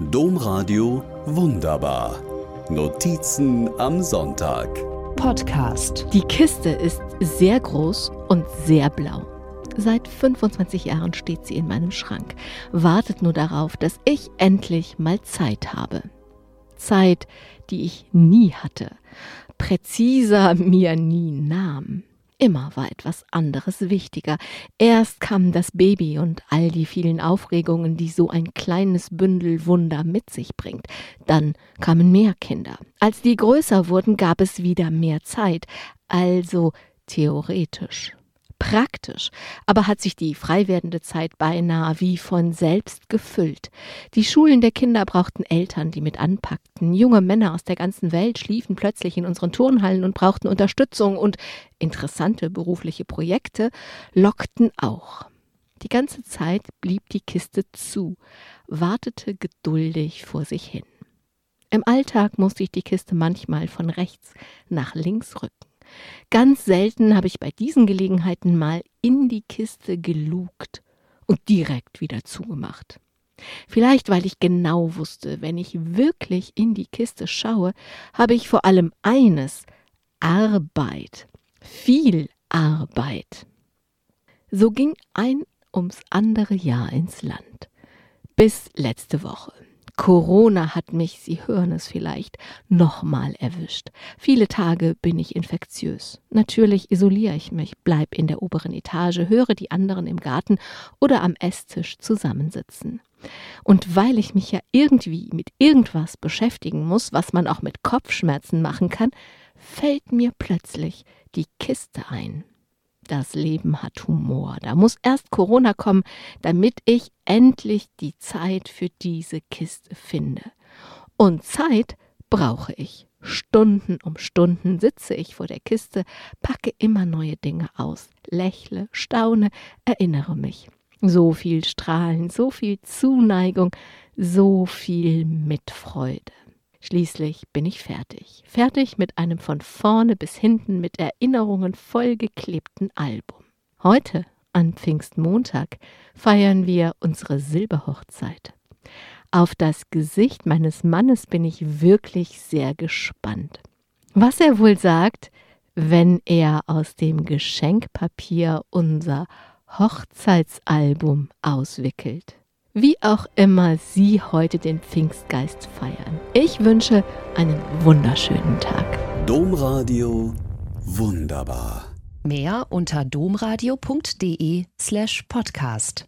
Domradio Wunderbar. Notizen am Sonntag. Podcast. Die Kiste ist sehr groß und sehr blau. Seit 25 Jahren steht sie in meinem Schrank, wartet nur darauf, dass ich endlich mal Zeit habe. Zeit, die ich nie hatte, präziser mir nie nahm. Immer war etwas anderes wichtiger. Erst kam das Baby und all die vielen Aufregungen, die so ein kleines Bündel Wunder mit sich bringt. Dann kamen mehr Kinder. Als die größer wurden, gab es wieder mehr Zeit. Also theoretisch praktisch, aber hat sich die frei werdende Zeit beinahe wie von selbst gefüllt. Die Schulen der Kinder brauchten Eltern, die mit anpackten. Junge Männer aus der ganzen Welt schliefen plötzlich in unseren Turnhallen und brauchten Unterstützung und interessante berufliche Projekte lockten auch. Die ganze Zeit blieb die Kiste zu, wartete geduldig vor sich hin. Im Alltag musste ich die Kiste manchmal von rechts nach links rücken. Ganz selten habe ich bei diesen Gelegenheiten mal in die Kiste gelugt und direkt wieder zugemacht. Vielleicht, weil ich genau wusste, wenn ich wirklich in die Kiste schaue, habe ich vor allem eines Arbeit, viel Arbeit. So ging ein ums andere Jahr ins Land. Bis letzte Woche. Corona hat mich, Sie hören es vielleicht, nochmal erwischt. Viele Tage bin ich infektiös. Natürlich isoliere ich mich, bleib in der oberen Etage, höre die anderen im Garten oder am Esstisch zusammensitzen. Und weil ich mich ja irgendwie mit irgendwas beschäftigen muss, was man auch mit Kopfschmerzen machen kann, fällt mir plötzlich die Kiste ein. Das Leben hat Humor. Da muss erst Corona kommen, damit ich endlich die Zeit für diese Kiste finde. Und Zeit brauche ich. Stunden um Stunden sitze ich vor der Kiste, packe immer neue Dinge aus, lächle, staune, erinnere mich. So viel Strahlen, so viel Zuneigung, so viel Mitfreude. Schließlich bin ich fertig. Fertig mit einem von vorne bis hinten mit Erinnerungen vollgeklebten Album. Heute, an Pfingstmontag, feiern wir unsere Silberhochzeit. Auf das Gesicht meines Mannes bin ich wirklich sehr gespannt. Was er wohl sagt, wenn er aus dem Geschenkpapier unser Hochzeitsalbum auswickelt wie auch immer Sie heute den Pfingstgeist feiern. Ich wünsche einen wunderschönen Tag. Domradio wunderbar. Mehr unter domradio.de slash podcast.